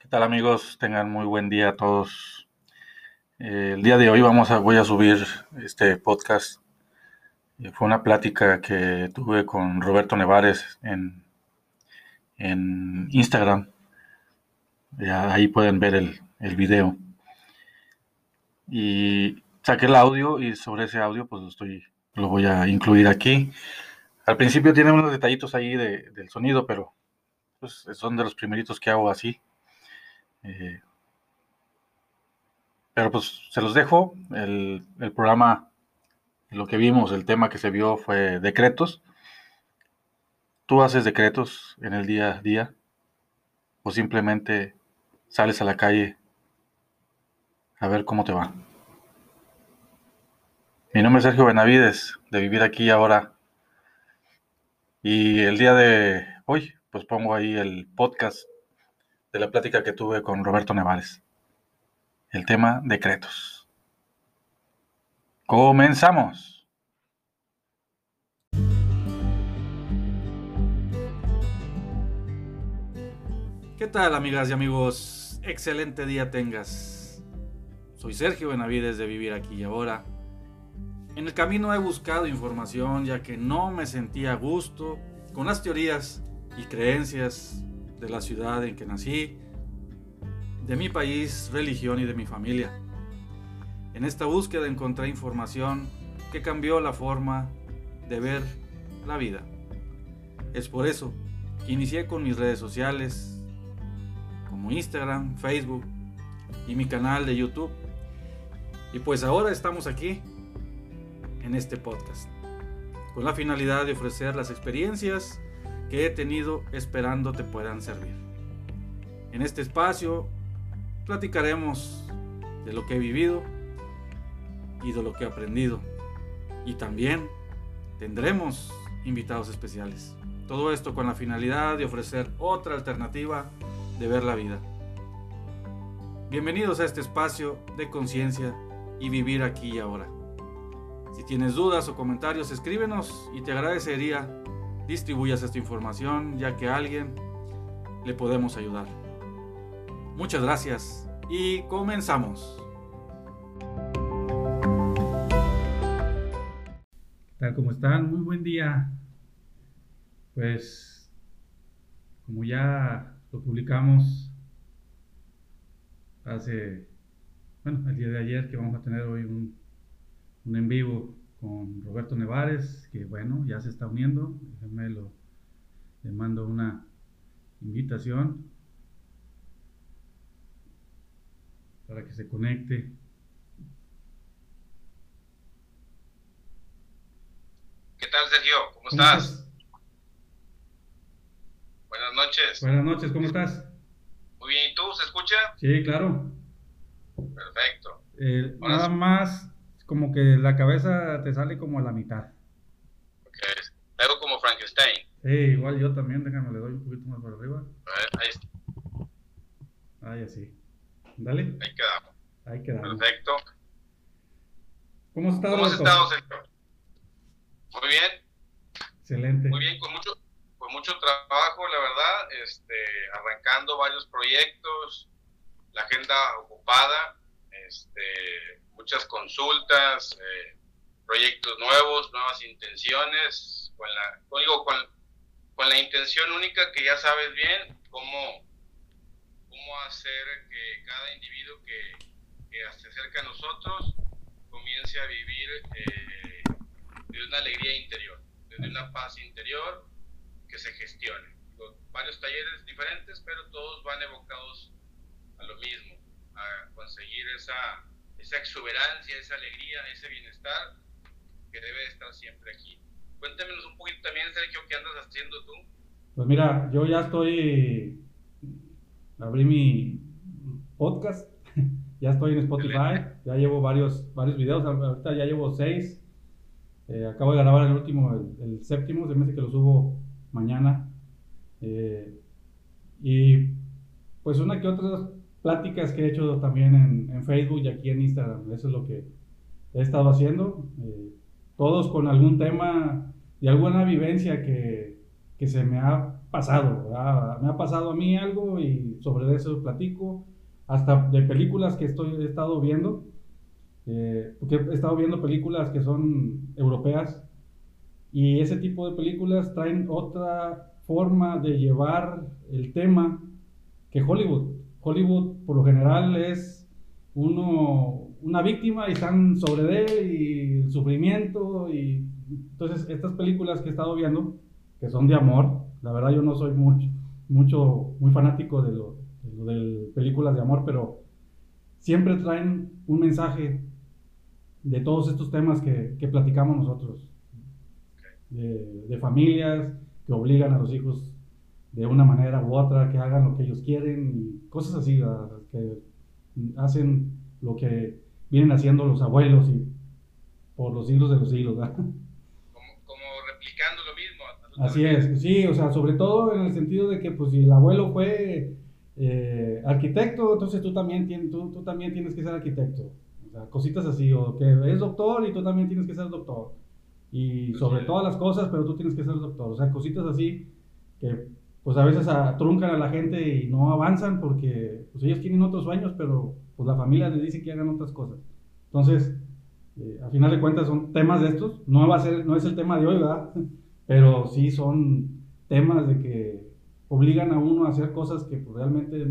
¿Qué tal amigos? Tengan muy buen día a todos. Eh, el día de hoy vamos a, voy a subir este podcast. Eh, fue una plática que tuve con Roberto Nevares en, en Instagram. ahí pueden ver el, el video. Y saqué el audio y sobre ese audio pues estoy, lo voy a incluir aquí. Al principio tiene unos detallitos ahí de, del sonido, pero pues, son de los primeritos que hago así. Eh, pero pues se los dejo. El, el, programa, lo que vimos, el tema que se vio fue decretos. ¿Tú haces decretos en el día a día? ¿O simplemente sales a la calle a ver cómo te va? Mi nombre es Sergio Benavides, de Vivir Aquí Ahora. Y el día de hoy, pues pongo ahí el podcast de la plática que tuve con Roberto Nevares. El tema decretos. Comenzamos. ¿Qué tal amigas y amigos? Excelente día tengas. Soy Sergio Benavides de Vivir aquí y ahora. En el camino he buscado información ya que no me sentía a gusto con las teorías y creencias de la ciudad en que nací, de mi país, religión y de mi familia. En esta búsqueda encontré información que cambió la forma de ver la vida. Es por eso que inicié con mis redes sociales como Instagram, Facebook y mi canal de YouTube. Y pues ahora estamos aquí en este podcast con la finalidad de ofrecer las experiencias que he tenido esperando te puedan servir. En este espacio platicaremos de lo que he vivido y de lo que he aprendido. Y también tendremos invitados especiales. Todo esto con la finalidad de ofrecer otra alternativa de ver la vida. Bienvenidos a este espacio de conciencia y vivir aquí y ahora. Si tienes dudas o comentarios, escríbenos y te agradecería distribuyas esta información ya que a alguien le podemos ayudar. Muchas gracias y comenzamos. ¿Qué tal? ¿Cómo están? Muy buen día. Pues, como ya lo publicamos hace, bueno, el día de ayer que vamos a tener hoy un, un en vivo con Roberto Nevares, que bueno, ya se está uniendo. Déjenme lo, le mando una invitación para que se conecte. ¿Qué tal, Sergio? ¿Cómo, estás? Buenas noches. Buenas noches, ¿cómo estás? Muy bien, ¿y tú? ¿Se escucha? Sí, claro. Perfecto. Eh, nada más como que la cabeza te sale como a la mitad. Ok, algo como Frankenstein. Sí, igual yo también, déjame, le doy un poquito más para arriba. ahí está. Ahí así. Dale. Ahí quedamos. Ahí quedamos. Perfecto. ¿Cómo has estado? ¿Cómo has estado? Muy bien. Excelente. Muy bien, con mucho, con mucho trabajo, la verdad, este, arrancando varios proyectos, la agenda ocupada, este, muchas consultas, eh, proyectos nuevos, nuevas intenciones, con la, con, con, la intención única que ya sabes bien cómo, cómo hacer que cada individuo que, se acerca a nosotros comience a vivir eh, de una alegría interior, desde una paz interior que se gestione. varios talleres diferentes, pero todos van evocados a lo mismo, a conseguir esa esa exuberancia, esa alegría, ese bienestar que debe estar siempre aquí. Cuéntanos un poquito también, Sergio, ¿qué andas haciendo tú? Pues mira, yo ya estoy, abrí mi podcast, ya estoy en Spotify, ya llevo varios, varios videos, ahorita ya llevo seis, eh, acabo de grabar el último, el, séptimo, se me hace que lo subo mañana. Eh, y pues una que otra pláticas que he hecho también en, Facebook y aquí en Instagram. Eso es lo que he estado haciendo. Eh, todos con algún tema y alguna vivencia que, que, se me ha pasado, me ha pasado a mí algo y sobre eso platico, hasta de películas que estoy, he estado viendo, eh, porque he estado viendo películas que son europeas y ese tipo de películas traen otra forma de llevar el tema que Hollywood. Hollywood por lo general es uno, una víctima y están sobre él y el sufrimiento y entonces estas películas que he estado viendo que son de amor, la verdad yo no soy mucho, mucho muy fanático de lo, de, películas de amor, pero siempre traen un mensaje de todos estos temas que, que platicamos nosotros, de, de familias que obligan a los hijos de una manera u otra, que hagan lo que ellos quieren y cosas así, que hacen lo que vienen haciendo los abuelos y por los siglos de los siglos. Como, como, replicando lo mismo. Así es, sí, o sea, sobre todo en el sentido de que pues si el abuelo fue eh, arquitecto, entonces tú también, tienes, tú, tú, también tienes que ser arquitecto. O sea, cositas así, o que es doctor y tú también tienes que ser doctor. Y sobre todas las cosas, pero tú tienes que ser doctor. O sea, cositas así que pues a veces truncan a la gente y no avanzan porque pues ellos tienen otros sueños, pero pues la familia les dice que hagan otras cosas. Entonces, eh, a final de cuentas son temas de estos, no va a ser, no es el tema de hoy, ¿verdad? Pero sí son temas de que obligan a uno a hacer cosas que pues, realmente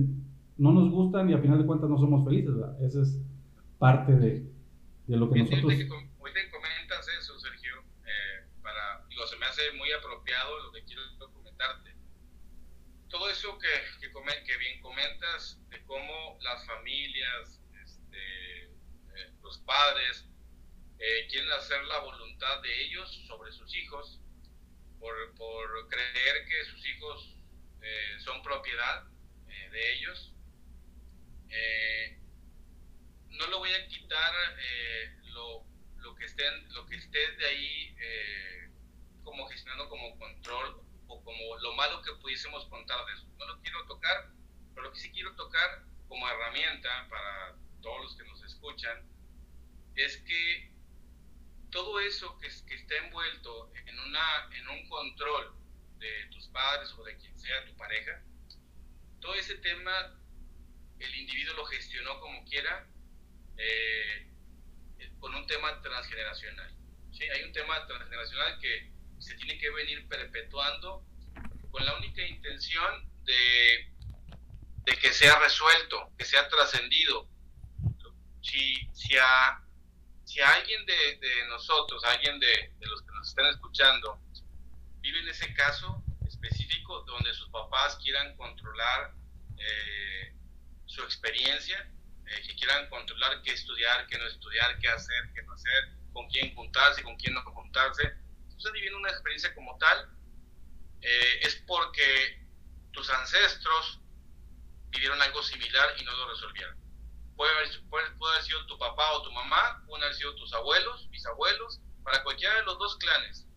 no nos gustan y a final de cuentas no somos felices, ¿verdad? Esa es parte de, de lo que nosotros... Que comentas eso, Sergio, eh, para, digo, se me hace muy apropiado lo que quiero todo eso que, que, que, bien comentas de cómo las familias, este, eh, los padres, eh, quieren hacer la voluntad de ellos sobre sus hijos por, por creer que sus hijos eh, son propiedad de ellos. no lo voy a quitar lo, lo, que estén, lo que esté de ahí como gestionando como control o como lo malo que pudiésemos contar de eso. No lo quiero tocar, pero lo que sí quiero tocar como herramienta para todos los que nos escuchan es que todo eso que, que está envuelto en, una, en un control de tus padres o de quien sea tu pareja, todo ese tema el individuo lo gestionó como quiera eh, con un tema transgeneracional. ¿sí? Hay un tema transgeneracional que se tiene que venir perpetuando con la única intención de, de que sea resuelto, que sea trascendido. Si, si, a, si alguien de, de nosotros, alguien de, de, los que nos están escuchando, vive en ese caso específico donde sus papás quieran controlar eh, su experiencia, eh, que quieran controlar qué estudiar, qué no estudiar, qué hacer, qué no hacer, con quién juntarse, con quién no juntarse, estás viviendo una experiencia como tal, eh, es porque tus ancestros vivieron algo similar y no lo resolvieron. Puede haber, puede, haber sido tu papá o tu mamá, pueden haber sido tus abuelos, bisabuelos, para cualquiera de los dos clanes.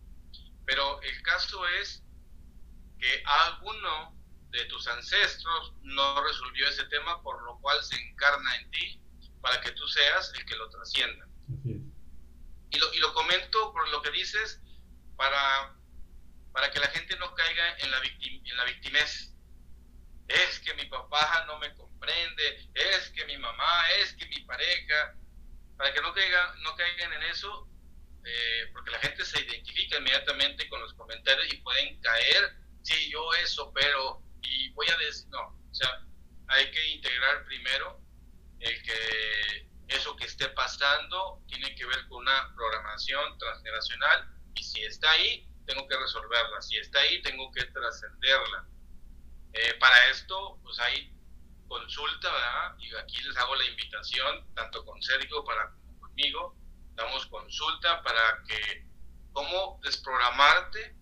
Pero el caso es que alguno de tus ancestros no resolvió ese tema, por lo cual se encarna en ti para que tú seas el que lo trascienda. Y lo, y lo comento por lo que dices, para, para que la gente no caiga en la, en la victimez. Es que mi papá no me comprende, es que mi mamá, es que mi pareja, para que no, caiga, no caigan en eso, eh, porque la gente se identifica inmediatamente con los comentarios y pueden caer, sí, yo eso, pero, y voy a decir, no, o sea, hay que integrar primero el que eso que esté pasando tiene que ver con una programación transgeneracional y si está ahí, tengo que resolverla. Si está ahí, tengo que trascenderla. Eh, para esto, pues hay consulta, ¿verdad? Y aquí les hago la invitación, tanto con Sergio para, como conmigo, damos consulta para que cómo desprogramarte,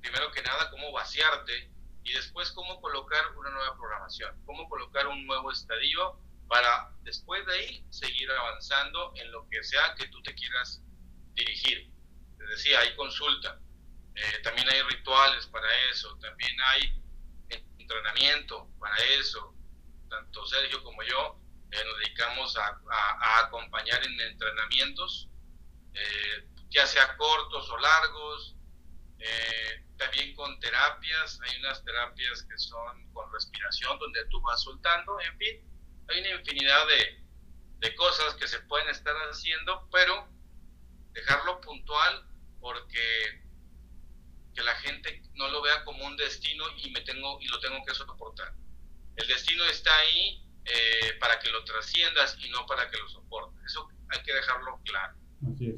primero que nada, cómo vaciarte y después cómo colocar una nueva programación, cómo colocar un nuevo estadio para después de ahí seguir avanzando en lo que sea que tú te quieras dirigir decía, hay consulta, eh, también hay rituales para eso, también hay entrenamiento para eso. Tanto Sergio como yo eh, nos dedicamos a, acompañar en entrenamientos, eh, ya sea cortos o largos, eh, también con terapias, hay unas terapias que son con respiración, donde tú vas soltando, en fin, hay una infinidad de, de cosas que se pueden estar haciendo, pero dejarlo puntual porque que la gente no lo vea como un destino y me tengo y lo tengo que soportar. El destino está ahí eh, para que lo trasciendas y no para que lo soportes. Eso hay que dejarlo claro. Así es.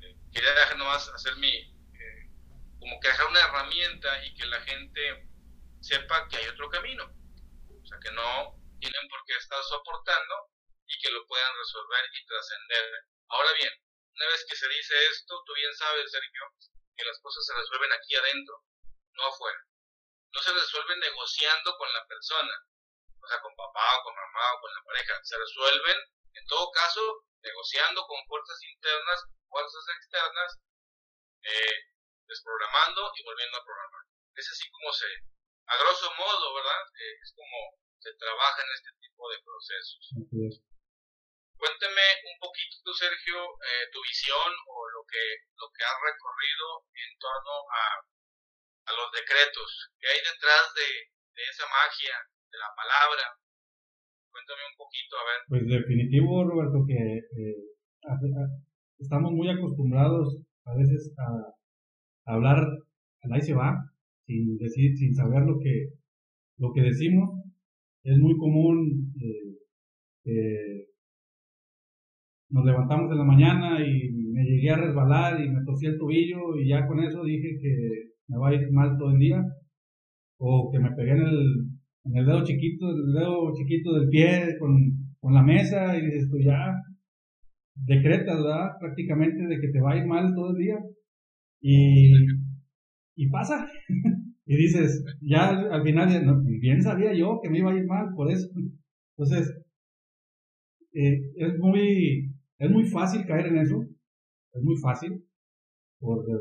Eh, quería dejar nomás hacer mi, eh, como que dejar una herramienta y que la gente sepa que hay otro camino. O sea, que no tienen por qué estar soportando y que lo puedan resolver y trascender. Ahora bien, una vez que se dice esto, tú bien sabes, Sergio, que las cosas se resuelven aquí adentro, no afuera. No se resuelven negociando con la persona, o sea, con papá o con mamá o con la pareja. Se resuelven, en todo caso, negociando con fuerzas internas, fuerzas externas, eh, desprogramando y volviendo a programar. Es así como se, a grosso modo, ¿verdad? Eh, es como se trabaja en este tipo de procesos. Cuénteme un poquito, Sergio, eh, tu visión o lo que, lo que has recorrido en torno a, a los decretos. ¿Qué hay detrás de, de esa magia, de la palabra? Cuéntame un poquito, a ver. Pues definitivo, Roberto, que eh, estamos muy acostumbrados a veces a, hablar al ahí se va, sin decir, sin saber lo que, lo que decimos. Es muy común eh, nos levantamos en la mañana y me llegué a resbalar y me tosí el tobillo y ya con eso dije que me va a ir mal todo el día. O que me pegué en el, en el dedo chiquito, el dedo chiquito del pie con, con la mesa y tú ya decretas, ¿verdad? Prácticamente de que te va a ir mal todo el día. Y, y pasa. y dices, ya al final, bien sabía yo que me iba a ir mal, por eso. Entonces, eh, es muy, es muy fácil caer en eso, es muy fácil, por el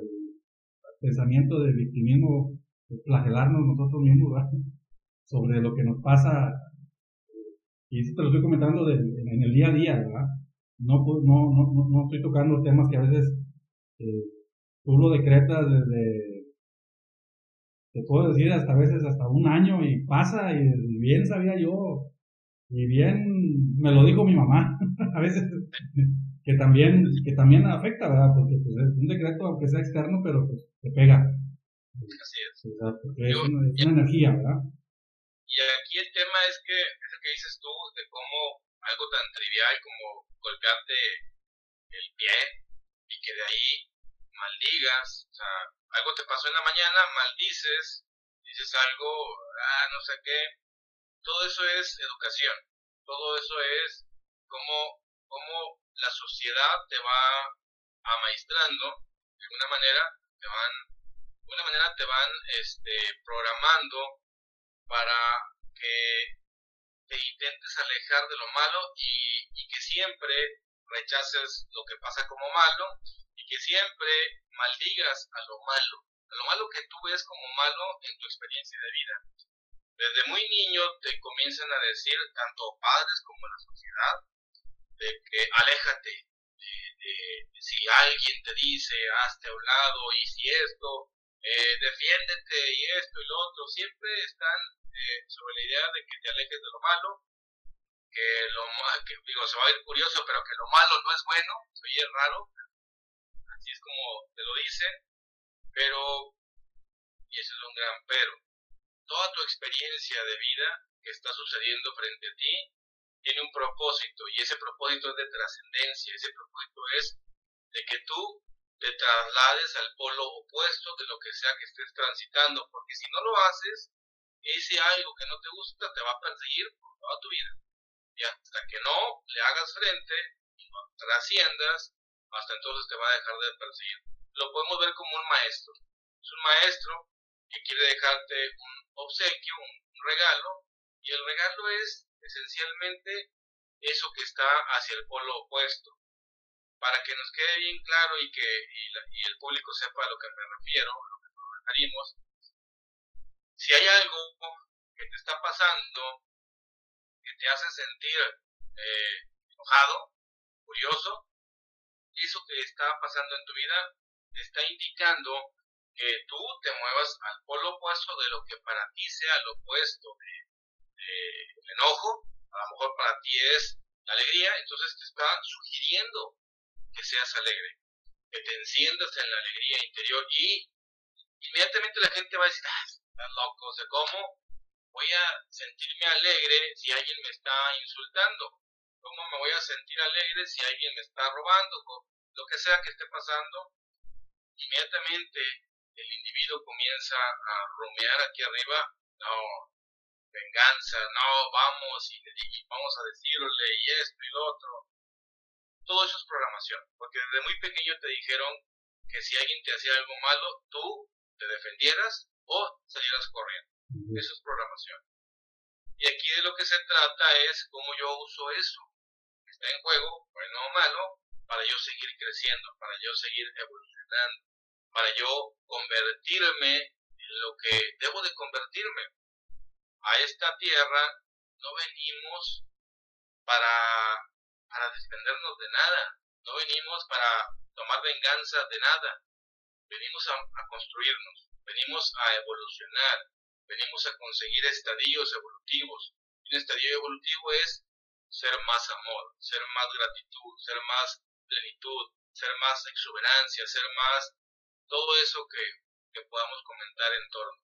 pensamiento de victimismo, de flagelarnos nosotros mismos, sobre lo que nos pasa, y esto te lo estoy comentando en el día a día, ¿verdad? No, no, no, no estoy tocando temas que a veces eh, tú lo decretas desde, te puedo decir, hasta a veces hasta un año y pasa, y bien sabía yo, y bien me lo dijo mi mamá, a veces que también, que también afecta, ¿verdad? Porque pues, es un decreto, aunque sea externo, pero pues te pega. Así es. porque es, una, energía, ¿verdad? Y aquí el tema es que, es que dices tú, de cómo algo tan trivial como golpearte el pie y que de ahí maldigas, o sea, algo te pasó en la mañana, maldices, dices algo, ah, no sé qué, todo eso es educación, todo eso es cómo la sociedad te va amaestrando, de alguna manera te van, de alguna manera te van este, programando para que te intentes alejar de lo malo y, y que siempre rechaces lo que pasa como malo y que siempre maldigas a lo malo, a lo malo que tú ves como malo en tu experiencia de vida. Desde muy niño te comienzan a decir, tanto padres como la sociedad, de que aléjate, de, si alguien te dice, hazte a un lado, y si esto, eh, defiéndete y esto y lo otro, siempre están eh, sobre la idea de que te alejes de lo malo, que lo que digo, se va a ir curioso, pero que lo malo no es bueno, soy es raro, así es como te lo dicen, pero, y eso es un gran pero, toda tu experiencia de vida que está sucediendo frente a ti tiene un propósito y ese propósito es de trascendencia, ese propósito es de que tú te traslades al polo opuesto de lo que sea que estés transitando, porque si no lo haces, ese algo que no te gusta te va a perseguir por toda tu vida. Y hasta que no le hagas frente y no trasciendas, hasta entonces te va a dejar de perseguir. Lo podemos ver como un maestro. Es un maestro que quiere dejarte un obsequio, un regalo, y el regalo es esencialmente eso que está hacia el polo opuesto. Para que nos quede bien claro y que y, el público sepa a lo que me refiero, lo que nos si hay algo que te está pasando que te hace sentir eh, enojado, curioso, eso que está pasando en tu vida te está indicando que tú te muevas al polo opuesto de lo que para ti sea lo opuesto de, enojo, a lo mejor para ti es la alegría, entonces te está sugiriendo que seas alegre, que te enciendas en la alegría interior y inmediatamente la gente va a decir, ah, estás loco, ¿cómo voy a sentirme alegre si alguien me está insultando? ¿Cómo me voy a sentir alegre si alguien me está robando? Lo que sea que esté pasando, inmediatamente el individuo comienza a rumear aquí arriba, no, venganza, no, vamos y, vamos a decirle y esto y lo otro. Todo eso es programación, porque desde muy pequeño te dijeron que si alguien te hacía algo malo, tú te defendieras o salieras corriendo. Eso es programación. Y aquí de lo que se trata es cómo yo uso eso, que está en juego, bueno o malo, para yo seguir creciendo, para yo seguir evolucionando para yo convertirme en lo que debo de convertirme. A esta tierra no venimos para, para defendernos de nada, no venimos para tomar venganza de nada, venimos a, a construirnos, venimos a evolucionar, venimos a conseguir estadios evolutivos. Un estadio evolutivo es ser más amor, ser más gratitud, ser más plenitud, ser más exuberancia, ser más todo eso que, podamos comentar en torno.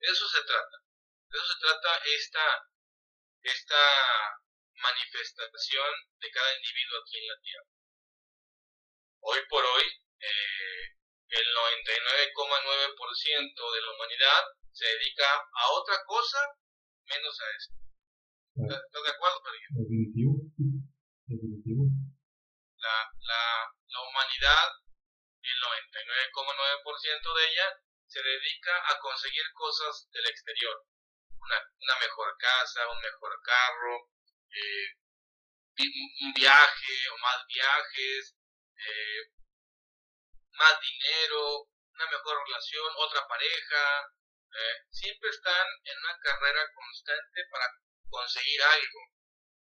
De eso se trata. De eso se trata esta, esta manifestación de cada individuo aquí en la Tierra. Hoy por hoy, eh, el 99,9% de la humanidad se dedica a otra cosa menos a esto. ¿Estás de acuerdo, Definitivo. Definitivo. La, la, la humanidad 99,9% de ella se dedica a conseguir cosas del exterior. Una, mejor casa, un mejor carro, eh, un viaje o más viajes, eh, más dinero, una mejor relación, otra pareja. Eh, siempre están en una carrera constante para conseguir algo.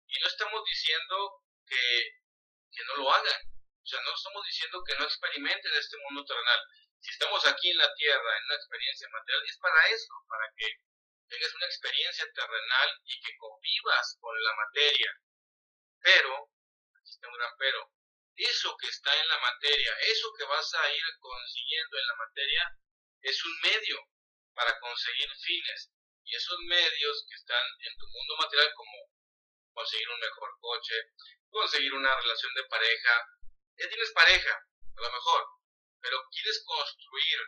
Y no estamos diciendo que no lo hagan o sea, no estamos diciendo que no experimenten este mundo terrenal. Si estamos aquí en la Tierra, en una experiencia material, es para eso, para que tengas una experiencia terrenal y que convivas con la materia. Pero, aquí está un gran pero, eso que está en la materia, eso que vas a ir consiguiendo en la materia, es un medio para conseguir fines. Y esos medios que están en tu mundo material, como conseguir un mejor coche, conseguir una relación de pareja, ya tienes pareja, a lo mejor, pero quieres construir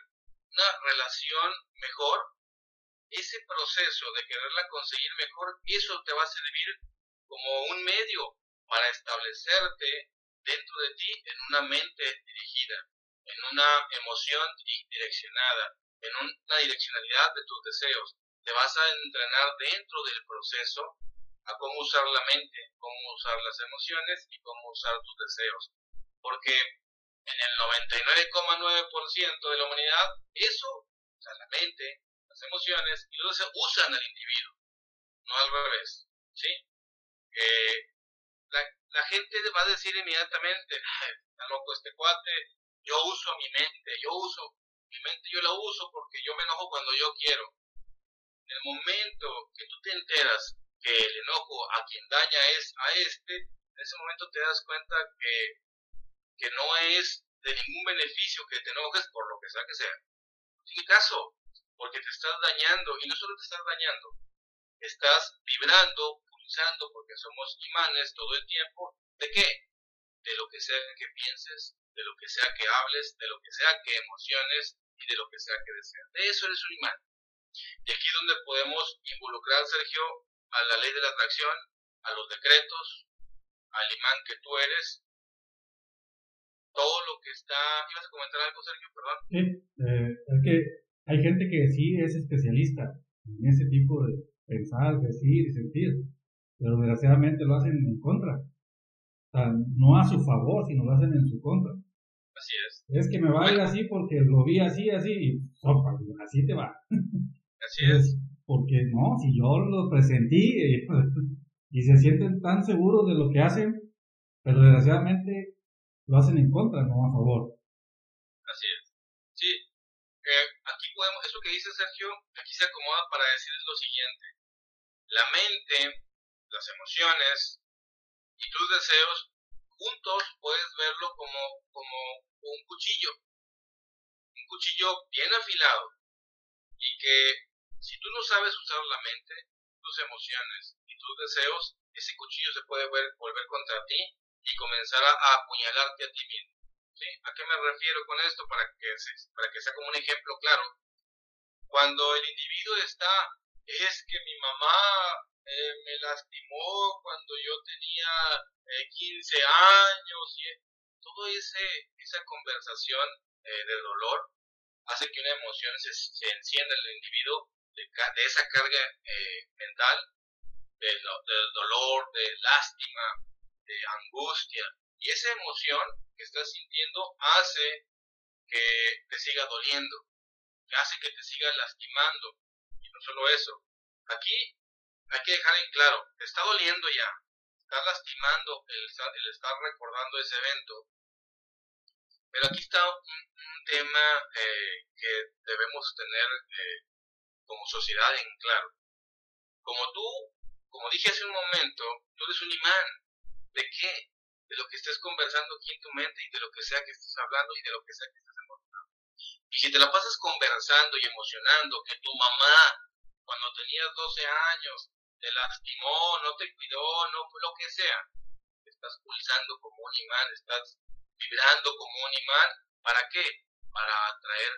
una relación mejor, ese proceso de quererla conseguir mejor, eso te va a servir como un medio para establecerte dentro de ti en una mente dirigida, en una emoción direccionada, en una direccionalidad de tus deseos. Te vas a entrenar dentro del proceso a cómo usar la mente, cómo usar las emociones y cómo usar tus deseos porque en el 99,9% de la humanidad, eso, o sea, la mente, las emociones, y se usan al individuo, no al revés, ¿sí? la, la gente va a decir inmediatamente, está loco este cuate, yo uso mi mente, yo uso, mi mente yo la uso porque yo me enojo cuando yo quiero. En el momento que tú te enteras que el enojo a quien daña es a este, en ese momento te das cuenta que que no es de ningún beneficio que te enojes por lo que sea que sea. Sin caso, porque te estás dañando, y no solo te estás dañando, estás vibrando, pulsando, porque somos imanes todo el tiempo, ¿de qué? De lo que sea que pienses, de lo que sea que hables, de lo que sea que emociones y de lo que sea que deseas. De eso eres un imán. Y aquí es donde podemos involucrar, Sergio, a la ley de la atracción, a los decretos, al imán que tú eres, todo lo que está... ¿Ibas a comentar algo, Sergio? Perdón. Sí, eh, es que hay gente que sí es especialista en ese tipo de pensar, decir y sentir, pero desgraciadamente lo hacen en contra. O sea, no a su favor, sino lo hacen en su contra. Así es. Es que me va a ir así porque lo vi así, así, y sopa, así te va. Así es. Porque no, si yo lo presentí y se sienten tan seguros de lo que hacen, pero desgraciadamente lo hacen en contra, no a favor. Así es. Sí. Eh, que dice Sergio aquí se acomoda para decir lo siguiente. La mente, las emociones y tus deseos juntos puedes verlo como, como un cuchillo. Un cuchillo bien afilado. Y que si tú no sabes usar la mente, tus emociones y tus deseos, ese cuchillo se puede volver contra ti y comenzar a, apuñalarte a ti mismo. ¿A qué me refiero con esto? Para que, para que sea como un ejemplo claro. Cuando el individuo está, es que mi mamá eh, me lastimó cuando yo tenía 15 eh, años y todo ese esa conversación eh, de dolor hace que una emoción se, se encienda en el individuo de, de esa carga mental de, dolor, de lástima, de angustia y esa emoción que estás sintiendo hace que te siga doliendo, que hace que te siga lastimando y no solo eso, aquí hay que dejar en claro, te está doliendo ya, está lastimando el, estar recordando ese evento. Pero aquí está un, tema eh, que debemos tener eh, como sociedad en claro. Como tú, como dije hace un momento, tú eres un imán. ¿De qué? De lo que estés conversando aquí en tu mente y de lo que sea que estés hablando y de lo que sea que estés emocionando. Y si te la pasas conversando y emocionando que tu mamá, cuando tenías 12 años, te lastimó, no te cuidó, no lo que sea. Estás pulsando como un imán, estás vibrando como un imán. ¿Para qué? Para atraer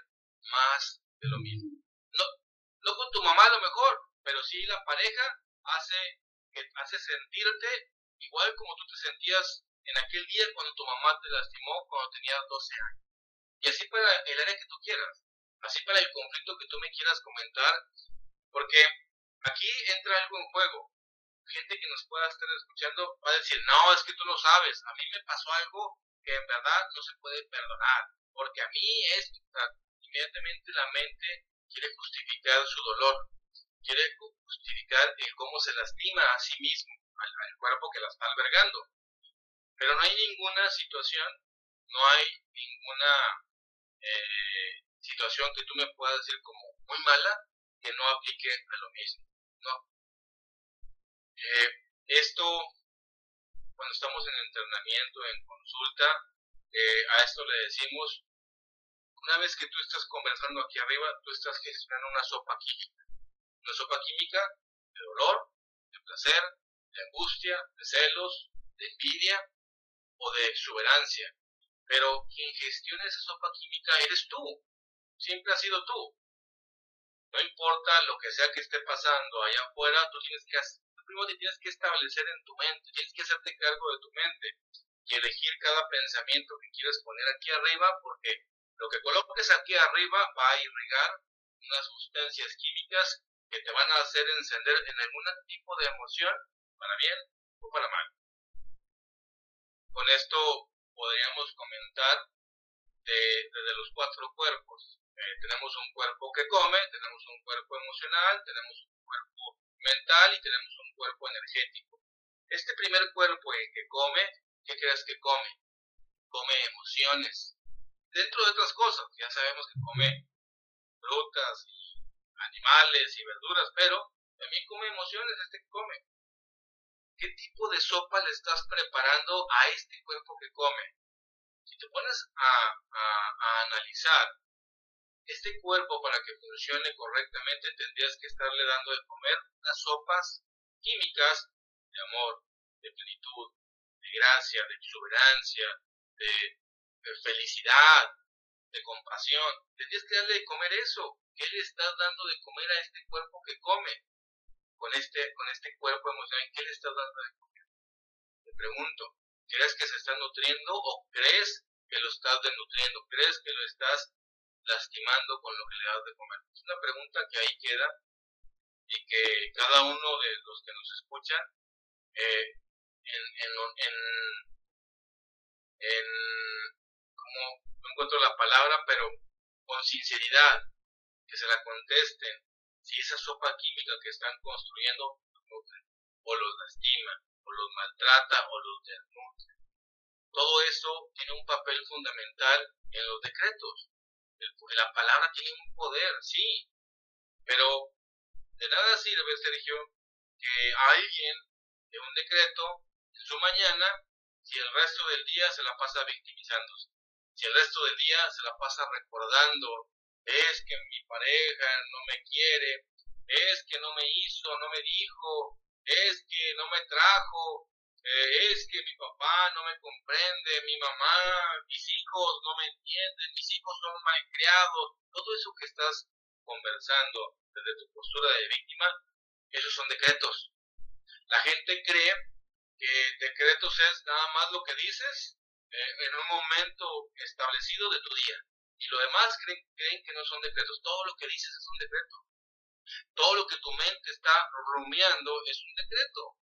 más de lo mismo. No, no con tu mamá a lo mejor, pero sí la pareja hace, hace sentirte igual como tú te sentías en aquel día cuando tu mamá te lastimó cuando tenías 12 años. Y así para el área que tú quieras, así para el conflicto que tú me quieras comentar, porque Aquí entra algo en juego. Gente que nos pueda estar escuchando va a decir, no, es que tú no sabes, a mí me pasó algo que en verdad no se puede perdonar, porque a mí es, inmediatamente la mente quiere justificar su dolor, quiere justificar el cómo se lastima a sí mismo, al, cuerpo que la está albergando. Pero no hay ninguna situación, no hay ninguna eh, situación que tú me puedas decir como muy mala que no aplique a lo mismo. No. Eh, esto, cuando estamos en entrenamiento, en consulta, eh, a esto le decimos, una vez que tú estás conversando aquí arriba, tú estás gestionando una sopa química. Una sopa química de dolor, de placer, de angustia, de celos, de envidia o de exuberancia. Pero quien gestiona esa sopa química eres tú. Siempre has sido tú. No importa lo que sea que esté pasando allá afuera, tú tienes que primero tienes que establecer en tu mente, tienes que hacerte cargo de tu mente y elegir cada pensamiento que quieres poner aquí arriba porque lo que coloques aquí arriba va a irrigar unas sustancias químicas que te van a hacer encender en algún tipo de emoción, para bien o para mal. Con esto podríamos comentar desde los cuatro cuerpos, eh, tenemos un cuerpo que come, tenemos un cuerpo emocional, tenemos un cuerpo mental y tenemos un cuerpo energético. Este primer cuerpo que come, ¿qué crees que come? Come emociones. Dentro de otras cosas, ya sabemos que come frutas y animales y verduras, pero también come emociones este que come. ¿Qué tipo de sopa le estás preparando a este cuerpo que come? Si te pones a, a analizar este cuerpo para que funcione correctamente tendrías que estarle dando de comer unas sopas químicas de amor, de plenitud, de gracia, de exuberancia, de, felicidad, de compasión. Tendrías que darle de comer eso. ¿Qué le estás dando de comer a este cuerpo que come? Con este, con este cuerpo emocional, ¿qué le estás dando de comer? Te pregunto, ¿crees que se está nutriendo o crees que lo estás desnutriendo? ¿Crees que lo estás lastimando con lo que le das de comer? Es una pregunta que ahí queda y que cada uno de los que nos escuchan, eh, en, en, en, en, como no encuentro la palabra, pero con sinceridad, que se la contesten, si esa sopa química que están construyendo o los lastima, o los maltrata, o los desnutre. Todo eso tiene un papel fundamental en los decretos la palabra tiene un poder, sí, Pero de nada sirve, Sergio, que alguien de un decreto en su mañana si el resto del día se la pasa victimizándose. Si el resto del día se la pasa recordando, es que mi pareja no me quiere, es que no me hizo, no me dijo, es que no me trajo, eh, es que mi papá no me comprende, mi mamá, mis hijos no me entienden, mis hijos son malcriados, todo eso que estás conversando desde tu postura de víctima, esos son decretos. La gente cree que decretos es nada más lo que dices eh, en un momento establecido de tu día. Y lo demás creen, creen que no son decretos. Todo lo que dices es un decreto. Todo lo que tu mente está rumiando es un decreto.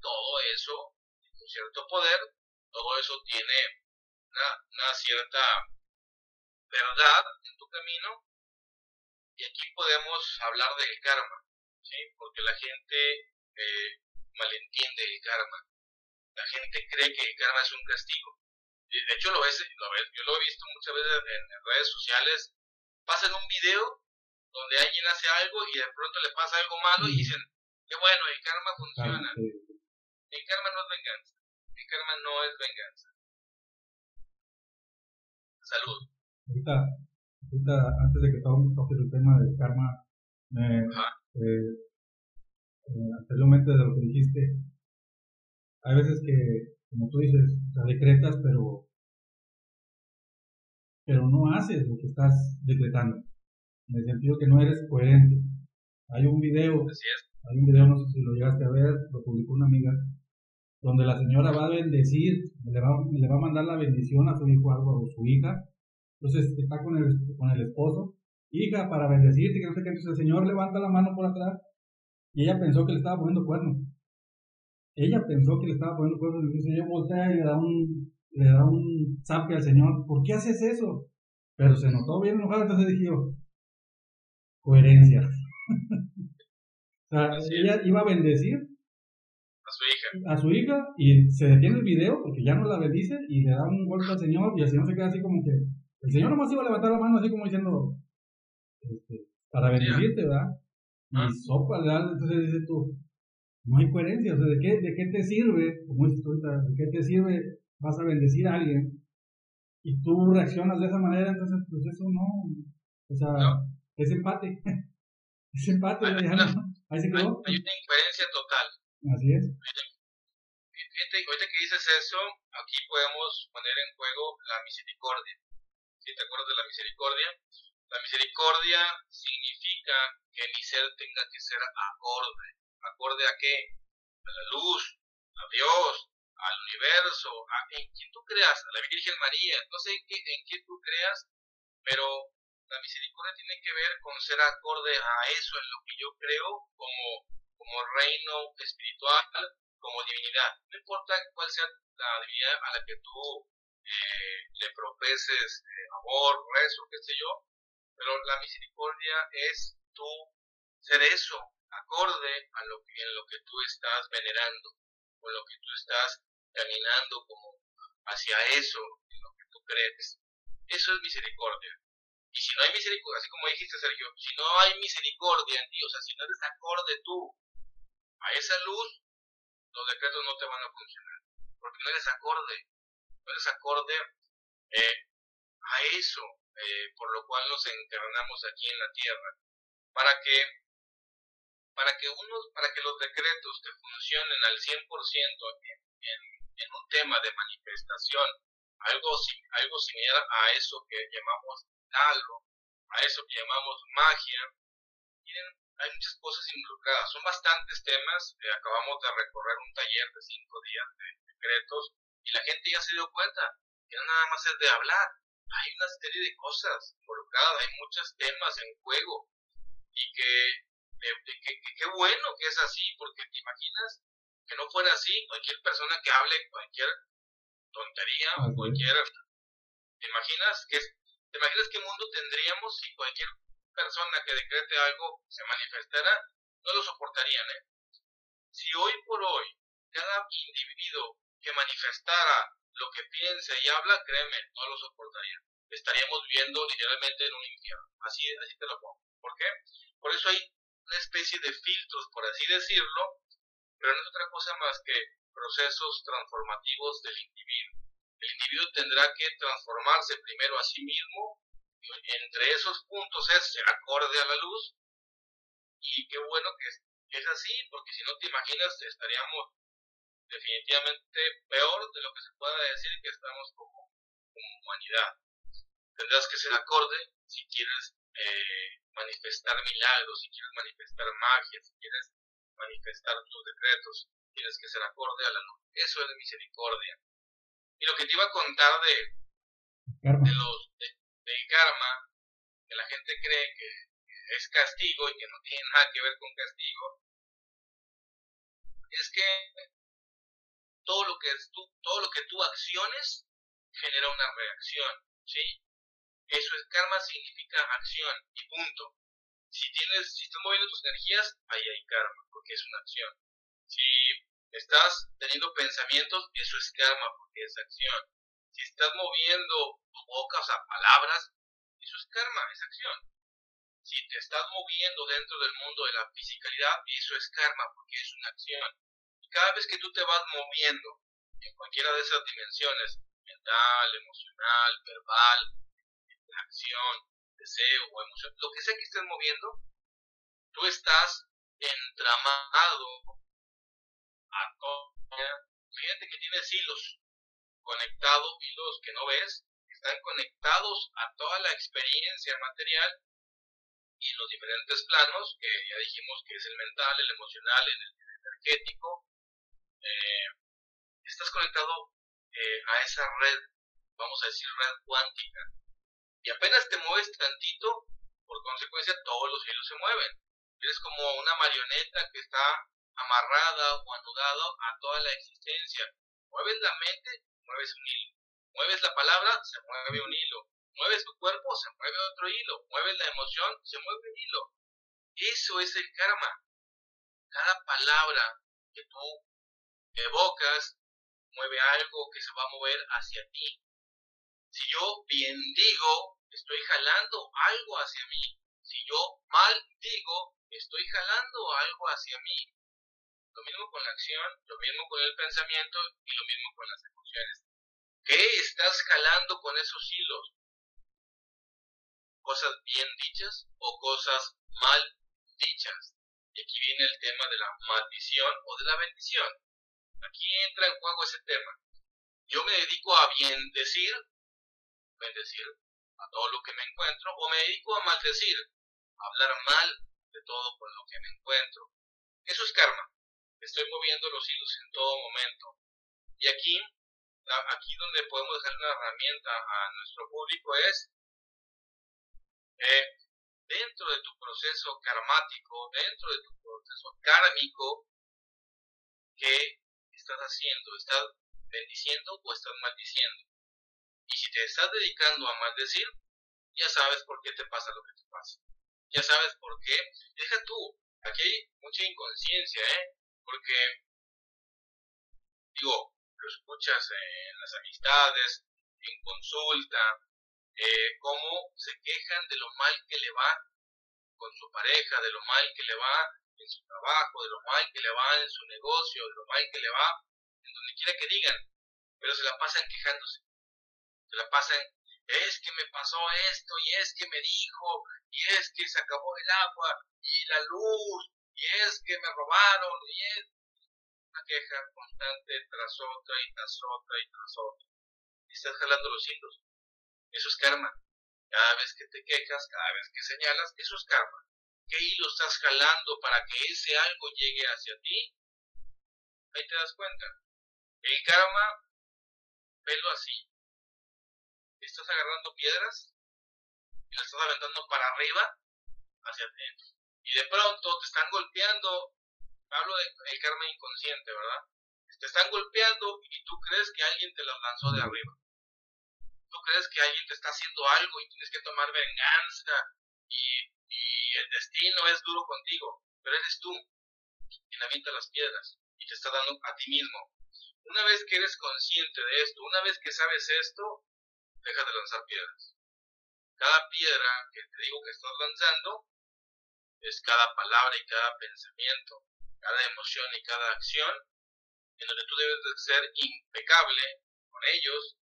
Todo eso tiene un cierto poder, todo eso tiene una, cierta verdad en tu camino. Y aquí podemos hablar del karma, ¿sí? porque la gente eh, malentiende el karma. La gente cree que el karma es un castigo. De hecho, lo ves, lo ves, yo lo he visto muchas veces en, redes sociales. Pasan un video donde alguien hace algo y de pronto le pasa algo malo y dicen, qué bueno, el karma funciona. El karma no es venganza. El karma no es venganza. Salud. Ahorita, ahorita antes de que toques el tema del karma, me, eh, anteriormente de lo que dijiste, hay veces que, como tú dices, o decretas, pero, pero no haces lo que estás decretando. En el sentido que no eres coherente. Hay un video, hay un video, no sé si lo llegaste a ver, lo publicó una amiga, donde la señora va a bendecir, le va, le va a mandar la bendición a su hijo algo, a su hija. Entonces está con el, con el esposo, hija, para bendecirte, que no sé qué. Entonces el Señor levanta la mano por atrás y ella pensó que le estaba poniendo cuernos. Ella pensó que le estaba poniendo cuernos y el Señor voltea y le da un, le da un zape al Señor. ¿Por qué haces eso? Pero se notó bien enojado, entonces dije yo, coherencia. o sea, ella iba a bendecir a su hija. A su hija y se detiene el video porque ya no la bendice y le da un golpe al Señor y el Señor se queda así como que el Señor nomás iba a levantar la mano así como diciendo este, para bendecirte, ¿verdad? y ah. sopa, Entonces dices tú, no hay coherencia, o sea, ¿de qué, de qué te sirve, como dices tú de qué te sirve, vas a bendecir a alguien y tú reaccionas de esa manera, entonces pues eso no, o sea, es empate, es empate, hay, una, ahí se quedó. Hay, una incoherencia total. Así es. Fíjate, ahorita que dices eso, aquí podemos poner en juego la misericordia. ¿Sí te acuerdas de la misericordia? La misericordia significa que mi ser tenga que ser acorde. ¿Acorde a qué? A la luz, a Dios, al universo, en quien tú creas, a la Virgen María, no sé en qué, en qué tú creas, pero la misericordia tiene que ver con ser acorde a eso, en lo que yo creo como, como reino espiritual, como divinidad. No importa cuál sea la divinidad a la que tú eh, le profeses eh, amor, rezo, qué sé yo, pero la misericordia es tú ser eso, acorde a lo en lo que tú estás venerando, o lo que tú estás caminando como hacia eso, en lo que tú crees. Eso es misericordia. Y si no hay misericordia, así como dijiste Sergio, si no hay misericordia en ti, o sea, si no eres acorde tú a esa luz, los decretos no te van a funcionar. Porque no eres acorde, no eres acorde eh, a eso, eh, por lo cual nos encarnamos aquí en la tierra, para que para que uno, para que los decretos te funcionen al 100% en, en, en un tema de manifestación, algo, algo similar a eso que llamamos algo, a eso que llamamos magia, hay muchas cosas involucradas, son bastantes temas, eh, acabamos de recorrer un taller de cinco días de decretos y la gente ya se dio cuenta que nada más es de hablar, hay una serie de cosas involucradas, hay muchos temas en juego y que bueno que es así, porque te imaginas que no fuera así, cualquier persona que hable cualquier tontería o cualquier... ¿Te imaginas, que, ¿Te imaginas qué mundo tendríamos si cualquier persona que decrete algo se manifestara? No lo soportarían, ¿eh? Si hoy por hoy cada individuo que manifestara lo que piensa y habla, créeme, no lo soportaría. Estaríamos viviendo literalmente en un infierno. Así, así te lo pongo. ¿Por qué? Por eso hay una especie de filtros, por así decirlo, pero no es otra cosa más que procesos transformativos del individuo. El individuo tendrá que transformarse primero a sí mismo, entre esos puntos es ser acorde a la luz, y qué bueno que es, así, porque si no te imaginas estaríamos definitivamente peor de lo que se pueda decir que estamos como, humanidad. Tendrás que ser acorde si quieres eh, manifestar milagros, si quieres manifestar magia, si quieres manifestar tus decretos, tienes que ser acorde a la luz. Eso es misericordia. Y lo que te iba a contar de, de los de, karma, que la gente cree que es castigo y que no tiene nada que ver con castigo, es que todo lo que tú, todo lo que tú acciones genera una reacción, ¿sí? Eso es karma significa acción y punto. Si tienes, si estás moviendo tus energías, ahí hay karma, porque es una acción. Si estás teniendo pensamientos, eso es karma, porque es acción. Si estás moviendo tu boca, o palabras, eso es karma, es acción. Si te estás moviendo dentro del mundo de la fisicalidad, eso es karma, porque es una acción cada vez que tú te vas moviendo en cualquiera de esas dimensiones, mental, emocional, verbal, acción, deseo o emoción, lo que sea que estés moviendo, tú estás entramado a todo. Fíjate que tienes hilos conectados, hilos que no ves, están conectados a toda la experiencia material y los diferentes planos, que ya dijimos que es el mental, el emocional, el energético, eh, estás conectado eh, a esa red, vamos a decir red cuántica, y apenas te mueves tantito, por consecuencia todos los hilos se mueven. Eres como una marioneta que está amarrada o anudada a toda la existencia. Mueves la mente, mueves un hilo. Mueves la palabra, se mueve un hilo. Mueves tu cuerpo, se mueve otro hilo. Mueves la emoción, se mueve un hilo. Eso es el karma. Cada palabra que tú evocas, mueve algo que se va a mover hacia ti. Si yo bien digo, estoy jalando algo hacia mí. Si yo mal digo, estoy jalando algo hacia mí. Lo mismo con la acción, lo mismo con el pensamiento y lo mismo con las emociones. ¿Qué estás jalando con esos hilos? ¿Cosas bien dichas o cosas mal dichas? Y aquí viene el tema de la maldición o de la bendición. Aquí entra en juego ese tema. Yo me dedico a bien decir, bendecir a todo lo que me encuentro, o me dedico a maldecir, a hablar mal de todo por lo que me encuentro. Eso es karma. Estoy moviendo los hilos en todo momento. Y aquí, aquí donde podemos dejar una herramienta a nuestro público es eh, dentro de tu proceso karmático, dentro de tu proceso kármico, que estás haciendo? ¿Estás bendiciendo o estás maldiciendo? Y si te estás dedicando a maldecir, ya sabes por qué te pasa lo que te pasa. Ya sabes por qué. Deja tú, aquí hay mucha inconsciencia, ¿eh? Porque, digo, lo escuchas en las amistades, en consulta, eh, cómo se quejan de lo mal que le va con su pareja, de lo mal que le va en su trabajo, de lo mal que le va en su negocio, de lo mal que le va en donde quiera que digan, pero se la pasan quejándose. Se la pasan, es que me pasó esto, y es que me dijo, y es que se acabó el agua, y la luz, y es que me robaron, y es una queja constante tras otra y tras otra y tras otra. Y estás jalando los hilos. Eso es karma. Cada vez que te quejas, cada vez que señalas, eso es karma qué hilo estás jalando para que ese algo llegue hacia ti, ahí te das cuenta. El karma, velo así. Estás agarrando piedras y las estás aventando para arriba, hacia adentro. Y de pronto te están golpeando, hablo del karma inconsciente, ¿verdad? Te están golpeando y tú crees que alguien te las lanzó de arriba. Tú crees que alguien te está haciendo algo y tienes que tomar venganza y y el destino es duro contigo, pero eres tú quien avienta las piedras y te está dando a ti mismo. Una vez que eres consciente de esto, una vez que sabes esto, deja de lanzar piedras. Cada piedra que te digo que estás lanzando es cada palabra y cada pensamiento, cada emoción y cada acción, en donde tú debes de ser impecable con ellos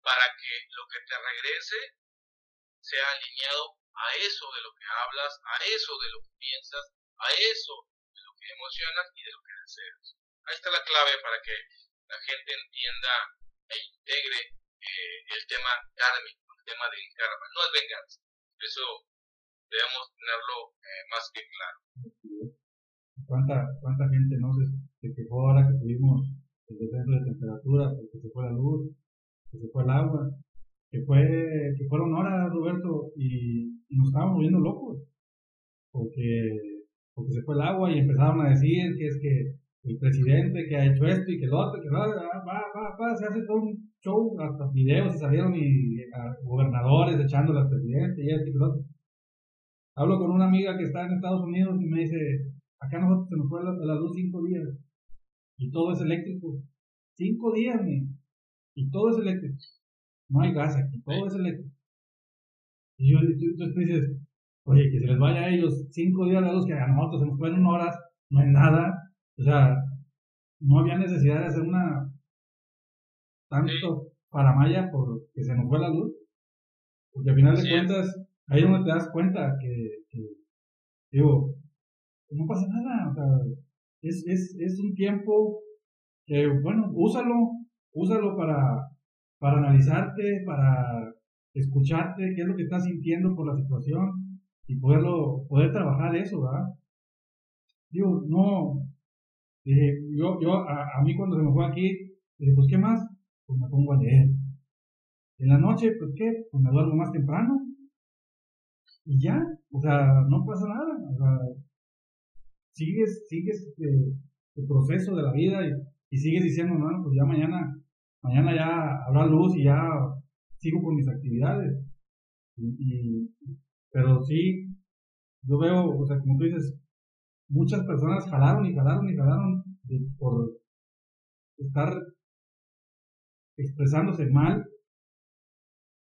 para que lo que te regrese sea alineado a eso de lo que hablas, a eso de lo que piensas, a eso de lo que emocionas y de lo que deseas. Ahí está la clave para que la gente entienda e integre eh, el tema kármico, el tema del karma. No es venganza. Eso debemos tenerlo eh, más que claro. ¿Cuánta, ¿Cuánta gente no se, se quejó ahora que tuvimos el descenso de temperatura, porque se fue la luz, que se fue el agua, que fue que fueron horas, Roberto, y, nos estábamos volviendo locos, porque, porque se fue el agua y empezaron a decir que es que el presidente que ha hecho esto y que lo otro, que va, va, va, va, se hace todo un show, hasta videos y salieron y gobernadores echándole al presidente y esto y lo otro. Hablo con una amiga que está en Estados Unidos y me dice, acá nosotros se nos fue la, la luz cinco días y todo es eléctrico. Cinco días, y todo es eléctrico. No hay gas aquí, todo es eléctrico. Y yo, tú, dices, oye, que se les vaya a ellos cinco días la luz, que a nosotros se nos fueron horas, no hay nada. O sea, no había necesidad de hacer una tanto para Maya por que se nos fue la luz. Porque al final de cuentas, ahí es donde te das cuenta que, que digo, no pasa nada. O sea, es, es, es un tiempo que, bueno, úsalo, úsalo para, para analizarte, para escucharte, qué es lo que estás sintiendo por la situación y poderlo, poder trabajar eso, ¿verdad? Digo, no, yo, yo, a, mí cuando se me fue aquí, dije, pues, ¿qué más? Pues me pongo a leer. En la noche, pues, ¿qué? Pues me duermo más temprano. Y ya, o sea, no pasa nada. O sea, sigues, sigues eh, el proceso de la vida y, y sigues diciendo, no, pues ya mañana mañana ya habrá luz y ya sigo con mis actividades. Y, pero sí, yo veo, o sea, como tú dices, muchas personas jalaron y jalaron y jalaron por estar expresándose mal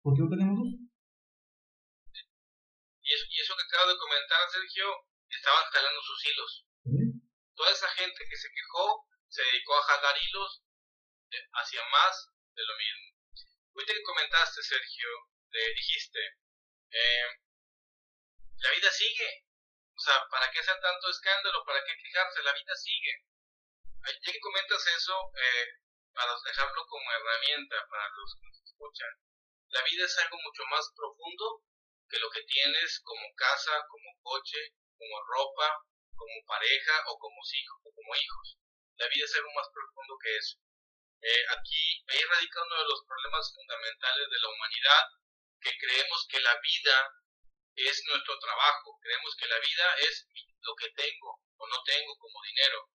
porque no tenemos luz. Y eso, y eso que acabo de comentar, Sergio, estaban jalando sus hilos. Toda esa gente que se quejó se dedicó a jalar hilos hacia más de lo mismo. Ahorita que comentaste, Sergio, le dijiste, eh, la vida sigue. O sea, ¿para qué hacer tanto escándalo? ¿Para qué quejarse? La vida sigue. Ya que comentas eso, eh, para dejarlo como herramienta para los que nos escuchan, la vida es algo mucho más profundo que lo que tienes como casa, como coche, como ropa, como pareja o como hijos. O como hijos. La vida es algo más profundo que eso. Eh, aquí ahí radica uno de los problemas fundamentales de la humanidad, que creemos que la vida es nuestro trabajo, creemos que la vida es lo que tengo o no tengo como dinero,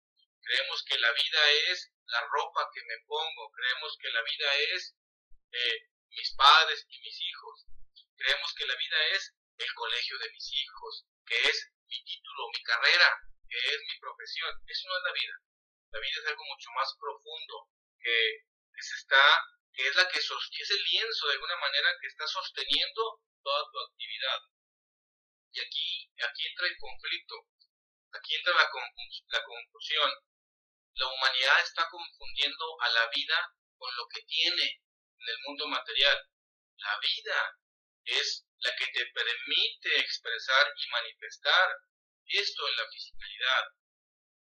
creemos que la vida es la ropa que me pongo, creemos que la vida es eh, mis padres y mis hijos, creemos que la vida es el colegio de mis hijos, que es mi título, mi carrera, que es mi profesión. Eso no es la vida. La vida es algo mucho más profundo, que, se está, que es la que es el lienzo de alguna manera que está sosteniendo toda tu actividad. Y aquí, aquí entra el conflicto, aquí entra la, confusión. La humanidad está confundiendo a la vida con lo que tiene en el mundo material. La vida es la que te permite expresar y manifestar esto en la fisicalidad.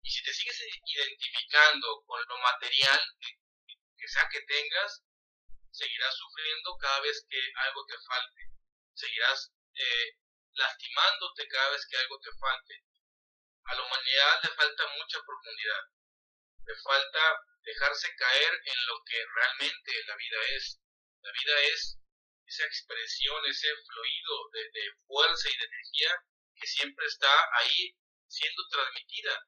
Y si te sigues identificando con lo material que sea que tengas, seguirás sufriendo cada vez que algo te falte, seguirás eh, lastimándote cada vez que algo te falte. A la humanidad le falta mucha profundidad, le falta dejarse caer en lo que realmente la vida es. La vida es esa expresión, ese fluido de, de fuerza y de energía que siempre está ahí siendo transmitida.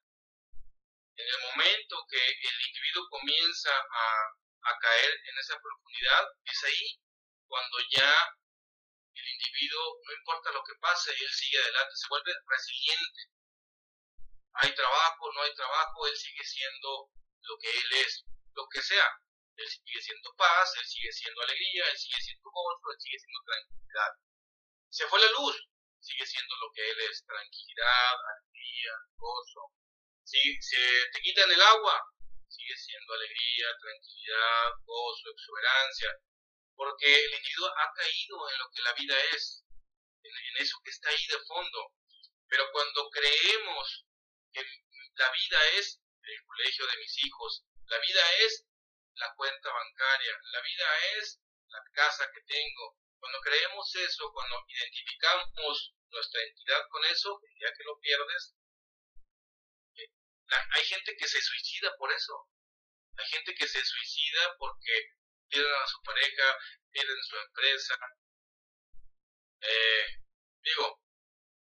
En el momento que el individuo comienza a a caer en esa profundidad, es ahí cuando ya el individuo, no importa lo que pase, él sigue adelante, se vuelve resiliente. Hay trabajo, no hay trabajo, él sigue siendo lo que él es, lo que sea. Él sigue siendo paz, él sigue siendo alegría, él sigue siendo gozo, él sigue siendo tranquilidad. Se fue la luz, sigue siendo lo que él es, tranquilidad, alegría, gozo. Si se te quitan el agua, sigue siendo alegría, tranquilidad, gozo, exuberancia, porque el individuo ha caído en lo que la vida es, en, eso que está ahí de fondo. Pero cuando creemos que la vida es el colegio de mis hijos, la vida es la cuenta bancaria, la vida es la casa que tengo. Cuando creemos eso, cuando identificamos nuestra identidad con eso, el día que lo pierdes, eh, hay gente que se suicida por eso. Hay gente que se suicida porque pierden a su pareja, pierden su empresa. Eh, digo,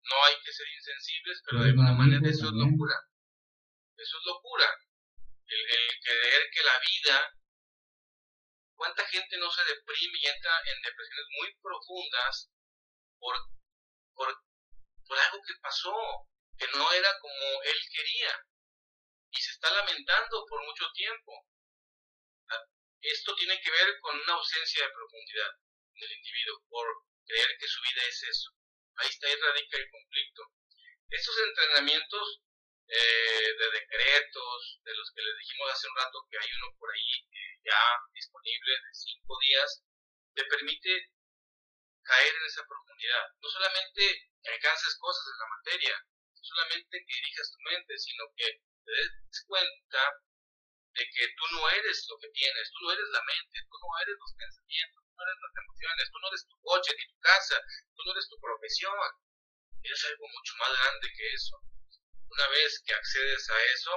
no hay que ser insensibles, pero de alguna manera eso es locura. Eso es locura. El, el creer que la vida ¿Cuánta gente no se deprime y entra en depresiones muy profundas por, por, por algo que pasó, que no era como él quería? Y se está lamentando por mucho tiempo. Esto tiene que ver con una ausencia de profundidad del individuo, por creer que su vida es eso. Ahí está, ahí radica el conflicto. Estos entrenamientos eh, de decretos, de los que les dijimos hace un rato que hay uno por ahí ya disponible de cinco días, te permite caer en esa profundidad. No solamente que alcances cosas en la materia, no solamente que dirijas tu mente, sino que te des cuenta de que tú no eres lo que tienes, tú no eres la mente, tú no eres los pensamientos, tú no eres las emociones, tú no eres tu coche ni tu casa, tú no eres tu profesión, eres algo mucho más grande que eso. Una vez que accedes a eso,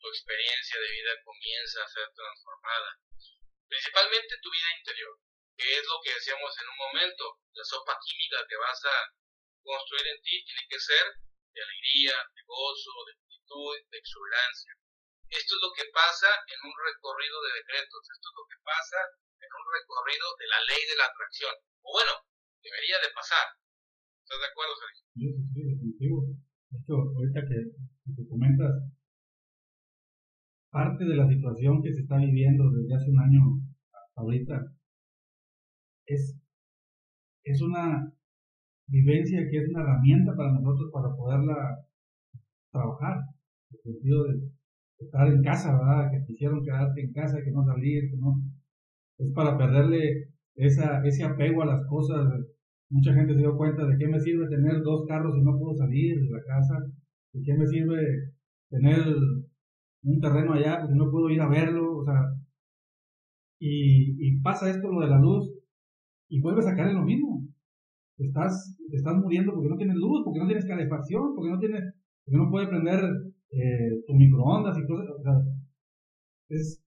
tu experiencia de vida comienza a ser transformada. Principalmente tu vida interior, que es lo que decíamos en un momento. La sopa química que vas a construir en ti tiene que ser de alegría, de gozo, de actitud, de exuberancia. Esto es lo que pasa en un recorrido de decretos, esto es lo que pasa en un recorrido de la ley de la atracción. O bueno, debería de pasar. ¿Estás de acuerdo, Sergio? Sí, sí, definitivo ahorita que, te comentas, parte de la situación que se está viviendo desde hace un año hasta ahorita es, es una vivencia que es una herramienta para nosotros para poderla trabajar, en el sentido de estar en casa, ¿verdad? Que quisieron quedarte en casa, que no salir, que no. Es para perderle ese apego a las cosas Mucha gente se dio cuenta de qué me sirve tener dos carros y no puedo salir de la casa, de qué me sirve tener un terreno allá porque no puedo ir a verlo, o sea, y, pasa esto lo de la luz y vuelves a caer en lo mismo. Estás, estás muriendo porque no tienes luz, porque no tienes calefacción, porque no tienes, porque no puedes prender eh, tu microondas y cosas, o sea, es,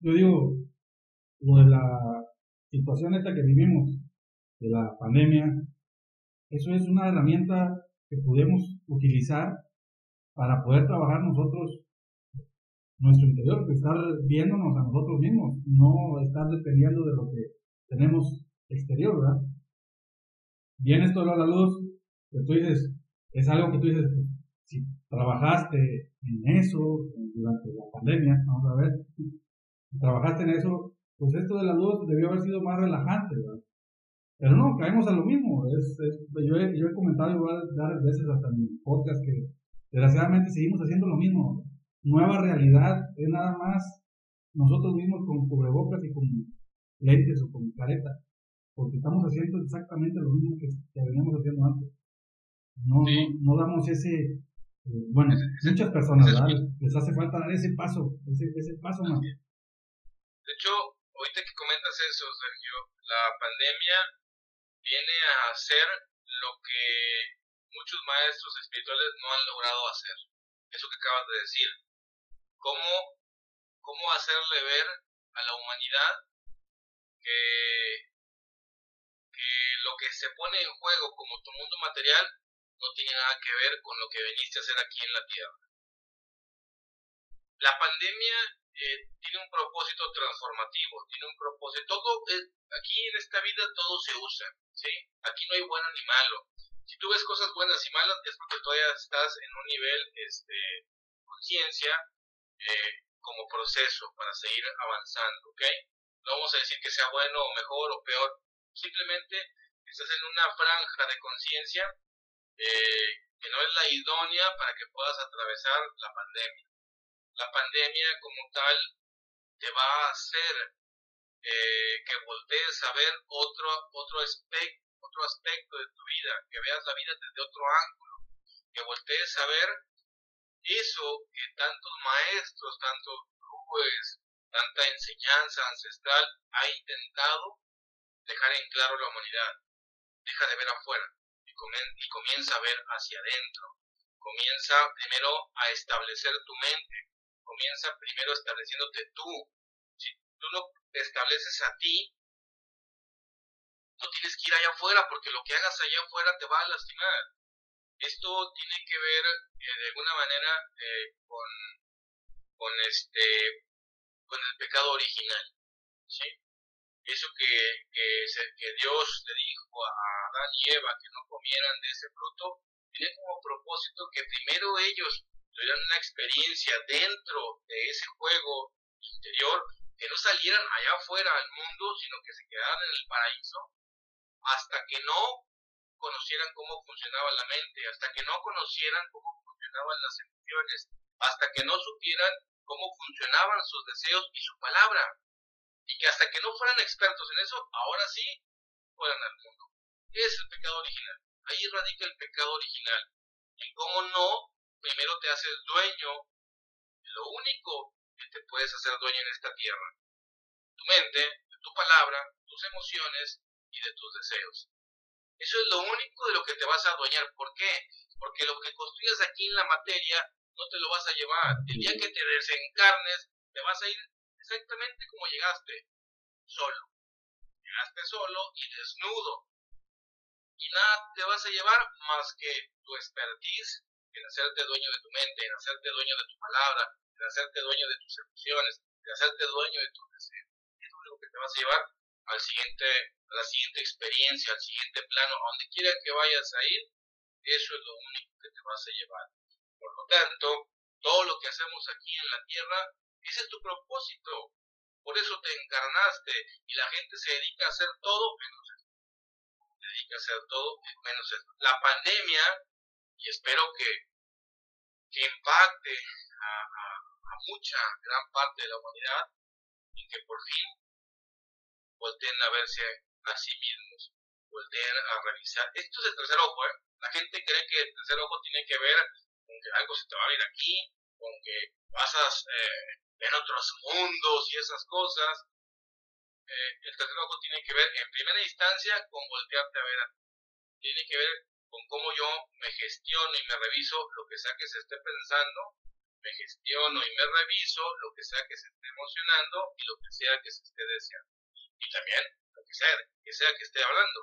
yo digo, lo de la situación esta que vivimos, de la pandemia, eso es una herramienta que podemos utilizar para poder trabajar nosotros nuestro interior, estar viéndonos a nosotros mismos, no estar dependiendo de lo que tenemos exterior, ¿verdad? Viene esto a la luz, que tú dices, es algo que tú dices, si trabajaste en eso durante la pandemia, vamos a ver, trabajaste en eso, pues esto de la luz debió haber sido más relajante, ¿verdad? Pero no, caemos a lo mismo. Es, yo, he, yo he comentado igual varias veces hasta en mi podcast que desgraciadamente seguimos haciendo lo mismo. Nueva realidad es nada más nosotros mismos con cubrebocas y con lentes o con careta. Porque estamos haciendo exactamente lo mismo que, veníamos haciendo antes. No, no, damos ese. Bueno, muchas personas les hace falta dar ese paso, ese, ese paso más. De hecho, ahorita que comentas eso, Sergio, la pandemia viene a hacer lo que muchos maestros espirituales no han logrado hacer. Eso que acabas de decir. ¿Cómo, cómo hacerle ver a la humanidad que, que lo que se pone en juego como tu mundo material no tiene nada que ver con lo que veniste a hacer aquí en la Tierra? La pandemia eh, tiene un propósito transformativo, tiene un propósito, todo, eh, aquí en esta vida todo se usa, ¿sí? Aquí no hay bueno ni malo. Si tú ves cosas buenas y malas es porque todavía estás en un nivel este, conciencia eh, como proceso para seguir avanzando, ¿ok? No vamos a decir que sea bueno o mejor o peor, simplemente estás en una franja de conciencia eh, que no es la idónea para que puedas atravesar la pandemia. La pandemia como tal te va a hacer eh, que voltees a ver otro, otro, aspecto, de tu vida, que veas la vida desde otro ángulo, que voltees a ver eso que tantos maestros, tantos jueces, tanta enseñanza ancestral ha intentado dejar en claro la humanidad. Deja de ver afuera y, comienza a ver hacia adentro. Comienza primero a establecer tu mente. Comienza primero estableciéndote tú. Si tú no estableces a ti, no tienes que ir allá afuera porque lo que hagas allá afuera te va a lastimar. Esto tiene que ver eh, de alguna manera eh, con, con este con el pecado original. ¿sí? Eso que, que, Dios le dijo a Adán y Eva que no comieran de ese fruto, tiene como propósito que primero ellos tuvieran una experiencia dentro de ese juego interior, que no salieran allá afuera al mundo, sino que se quedaran en el paraíso, hasta que no conocieran cómo funcionaba la mente, hasta que no conocieran cómo funcionaban las emociones, hasta que no supieran cómo funcionaban sus deseos y su palabra. Y que hasta que no fueran expertos en eso, ahora sí fueran al mundo. ¿Qué es el pecado original? Ahí radica el pecado original. Y cómo no, primero te haces dueño de lo único que te puedes hacer dueño en esta tierra. Tu mente, tu palabra, tus emociones y de tus deseos. Eso es lo único de lo que te vas a adueñar. ¿Por qué? Porque lo que construyas aquí en la materia no te lo vas a llevar. El día que te desencarnes, te vas a ir exactamente como llegaste, solo. Llegaste solo y desnudo. Y nada te vas a llevar más que tu expertise en hacerte dueño de tu mente, en hacerte dueño de tu palabra, en hacerte dueño de tus emociones, en hacerte dueño de tus deseos. Es lo único que te vas a llevar al siguiente, a la siguiente experiencia, al siguiente plano, a donde quiera que vayas a ir, eso es lo único que te vas a llevar. Por lo tanto, todo lo que hacemos aquí en la tierra, ese es tu propósito. Por eso te encarnaste y la gente se dedica a hacer todo menos esto. Se dedica a hacer todo menos esto. La pandemia, y espero que, que impacte a, mucha, gran parte de la humanidad y que por fin volteen a verse a sí mismos, volteen a revisar. Esto es el tercer ojo, ¿eh? La gente cree que el tercer ojo tiene que ver con que algo se te va a ir aquí, con que pasas eh, en otros mundos y esas cosas. Eh, el tercer ojo tiene que ver en primera instancia con voltearte a ver. Tiene que ver con cómo yo me gestiono y me reviso lo que sea que se esté pensando, me gestiono y me reviso lo que sea que se esté emocionando y lo que sea que se esté deseando. Y también lo que sea que, sea que esté hablando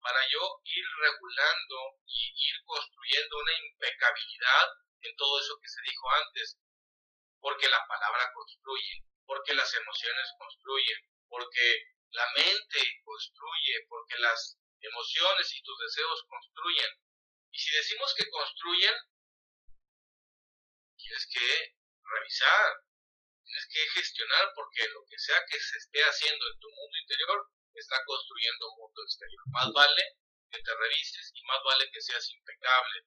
para yo ir regulando y ir construyendo una impecabilidad en todo eso que se dijo antes, porque la palabra construye, porque las emociones construyen, porque la mente construye, porque las emociones y tus deseos construyen. Y si decimos que construyen, tienes que revisar, tienes que gestionar, porque lo que sea que se esté haciendo en tu mundo interior está construyendo un mundo exterior. Más vale que te revises y más vale que seas impecable.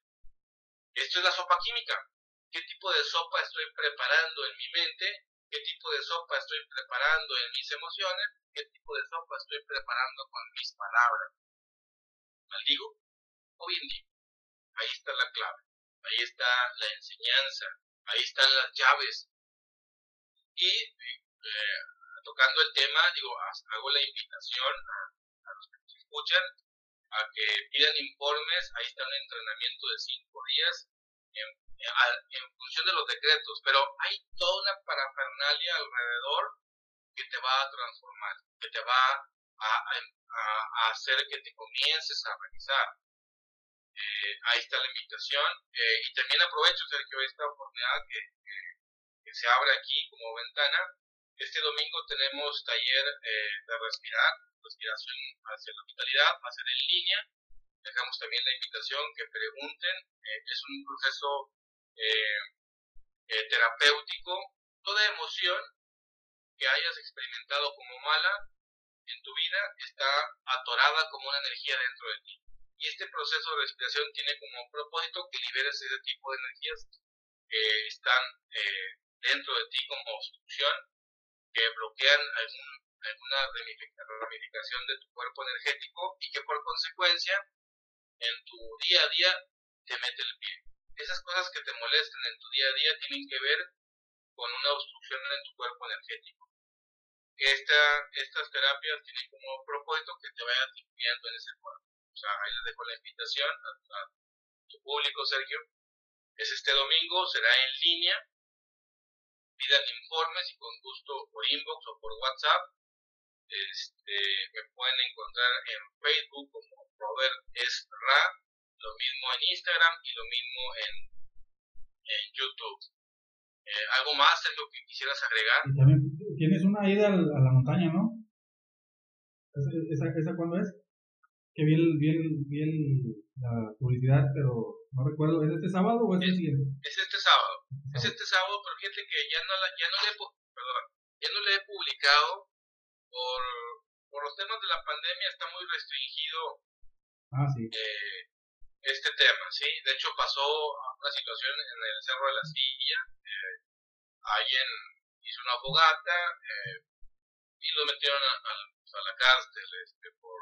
Esto es la sopa química. ¿Qué tipo de sopa estoy preparando en mi mente? ¿Qué tipo de sopa estoy preparando en mis emociones? ¿Qué tipo de sopa estoy preparando con mis palabras? ¿Maldigo o bendigo? Ahí está la clave. Ahí está la enseñanza. Ahí están las llaves. Y eh, tocando el tema, digo, hago la invitación a, los que nos escuchan a que pidan informes, ahí está un entrenamiento de cinco días en, en, función de los decretos, pero hay toda una parafernalia alrededor que te va a transformar, que te va a, a, hacer que te comiences a realizar. Eh, ahí está la invitación eh, y también aprovecho Sergio esta oportunidad que, que se abre aquí como ventana este domingo tenemos taller eh, de respirar, respiración hacia la vitalidad, va a ser en línea. Dejamos también la invitación que pregunten. Eh, es un proceso eh, terapéutico. Toda emoción que hayas experimentado como mala, en tu vida está atorada como una energía dentro de ti. Y este proceso de respiración tiene como propósito que liberes ese tipo de energías que están eh, dentro de ti como obstrucción, que bloquean alguna ramificación de tu cuerpo energético y que por consecuencia en tu día a día te mete el pie. Esas cosas que te molestan en tu día a día tienen que ver con una obstrucción en tu cuerpo energético. Esta, estas terapias tienen como propósito que te vayas limpiando en ese cuerpo. O sea, ahí les dejo la invitación a, tu público, Sergio. Es este domingo, será en línea. Pidan informes y con gusto por inbox o por WhatsApp. Este, me pueden encontrar en Facebook como Robert S. Lo mismo en Instagram y lo mismo en, en YouTube. Eh, ¿Algo más en lo que quisieras agregar? también tienes una ida a la montaña, ¿no? ¿Esa, esa, cuándo es? Que vi, bien la publicidad, pero no recuerdo. ¿Es este sábado o es, el siguiente? Es este sábado. Es este sábado, pero fíjate que ya no, la, ya no, le, perdón, ya no le he publicado por, por los temas de la pandemia. Está muy restringido ah, sí. eh, este tema, ¿sí? De hecho, pasó una situación en el Cerro de la Silla. Eh, alguien hizo una fogata eh, y lo metieron a, a, a la cárcel este, por,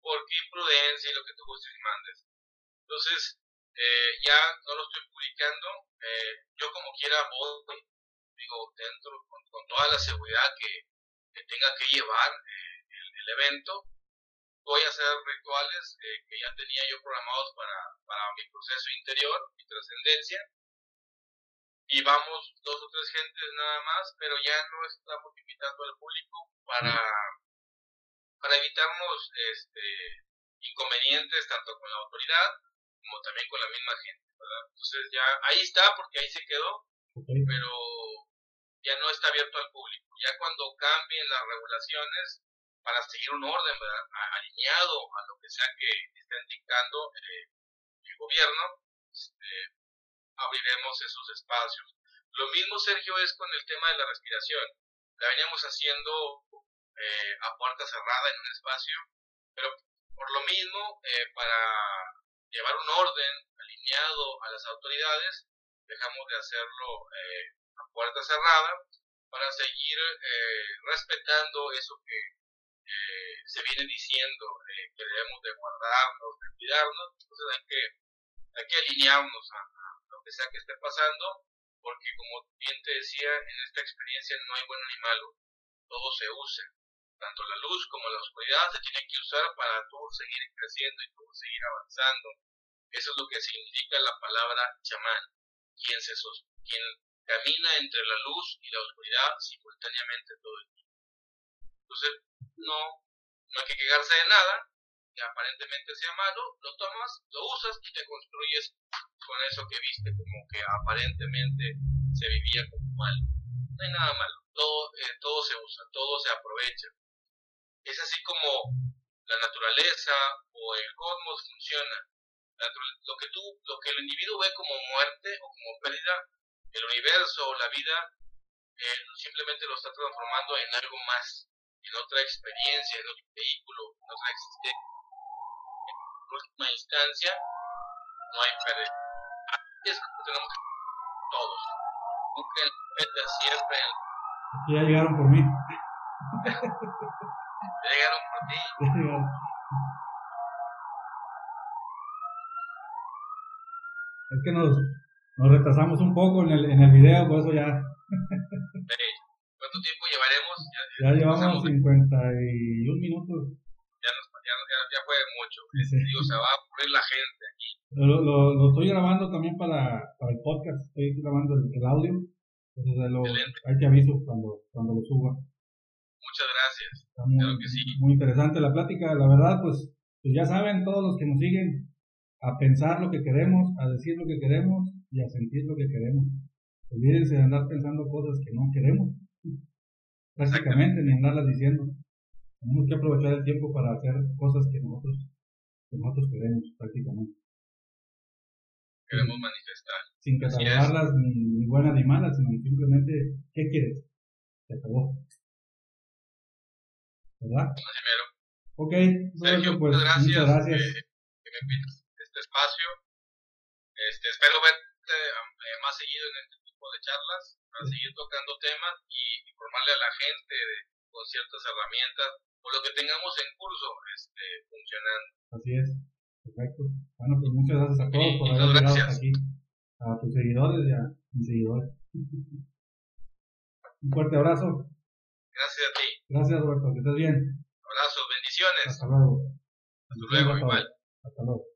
por imprudencia y lo que tú gustes y mandes. Entonces, eh, ya no lo estoy publicando. Yo como quiera voy, digo, dentro, con, con toda la seguridad que, que tenga que llevar el, evento. Voy a hacer rituales eh, que ya tenía yo programados para, para mi proceso interior, mi trascendencia y vamos dos o tres gentes nada más, pero ya no estamos invitando al público para, para evitarnos este, inconvenientes tanto con la autoridad como también con la misma gente, ¿verdad? Entonces ya ahí está porque ahí se quedó, pero ya no está abierto al público. Ya cuando cambien las regulaciones para seguir un orden ¿verdad? alineado a lo que sea que esté indicando eh, el gobierno, este, abriremos esos espacios. Lo mismo, Sergio, es con el tema de la respiración. La veníamos haciendo eh, a puerta cerrada en un espacio, pero por lo mismo, eh, para llevar un orden alineado a las autoridades, dejamos de hacerlo eh, a puerta cerrada para seguir eh, respetando eso que se viene diciendo eh, que debemos de guardarnos, de cuidarnos, entonces hay que, hay que alinearnos a, lo que sea que esté pasando, porque como bien te decía, en esta experiencia no hay bueno ni malo, todo se usa, tanto la luz como la oscuridad se tienen que usar para todo seguir creciendo y todo seguir avanzando. Eso es lo que significa la palabra chamán, quien, se quien camina entre la luz y la oscuridad simultáneamente todo el tiempo. Entonces, no, no hay que quejarse de nada, que aparentemente sea malo, lo tomas, lo usas y te construyes con eso que viste como que aparentemente se vivía como mal. No hay nada malo, todo, eh, todo se usa, todo se aprovecha. Es así como la naturaleza o el cosmos funciona. Lo que tú, lo que el individuo ve como muerte o como pérdida, el universo o la vida simplemente lo está transformando en algo más, en otra experiencia, en otro vehículo, en otra existencia última instancia no hay pérdida. Así es como tenemos todos. Busquen la siempre. Ya llegaron por mí. ya llegaron por ti. Es que nos, nos retrasamos un poco en el, en el video, por eso ya. ¿Cuánto tiempo llevaremos? Ya, ya llevamos 51 minutos ya fue mucho. Digo, se va a aburrir la gente aquí. Lo, lo, lo, estoy grabando también para, para el podcast, estoy grabando el, el audio. Entonces lo, ahí te aviso cuando, cuando lo suba. Muchas gracias. Está muy, claro que sí. muy interesante la plática. La verdad, pues, pues ya saben todos los que nos siguen a pensar lo que queremos, a decir lo que queremos y a sentir lo que queremos. Olvídense de andar pensando cosas que no queremos. Prácticamente, ni andarlas diciendo. Tenemos que aprovechar el tiempo para hacer cosas que nosotros, que nosotros queremos prácticamente. Queremos manifestar. Sin catalogarlas ni, ni buenas ni malas, sino simplemente, ¿qué quieres? Se acabó. ¿verdad? Así mero. Ok, Sergio, pues muchas gracias, muchas gracias. Que, que me invites a este espacio. Este, espero verte eh, más seguido en este tipo de charlas para seguir tocando temas y informarle a la gente de, con ciertas herramientas o lo que tengamos en curso este, funcionando. Así es, perfecto. Bueno, pues muchas gracias a todos Sí, por haber llegado hasta aquí. A tus seguidores y a mis seguidores. Un fuerte abrazo. Gracias a ti. Gracias, Roberto. Que estés bien. Abrazos, bendiciones. Hasta luego. Hasta luego, igual. Hasta luego.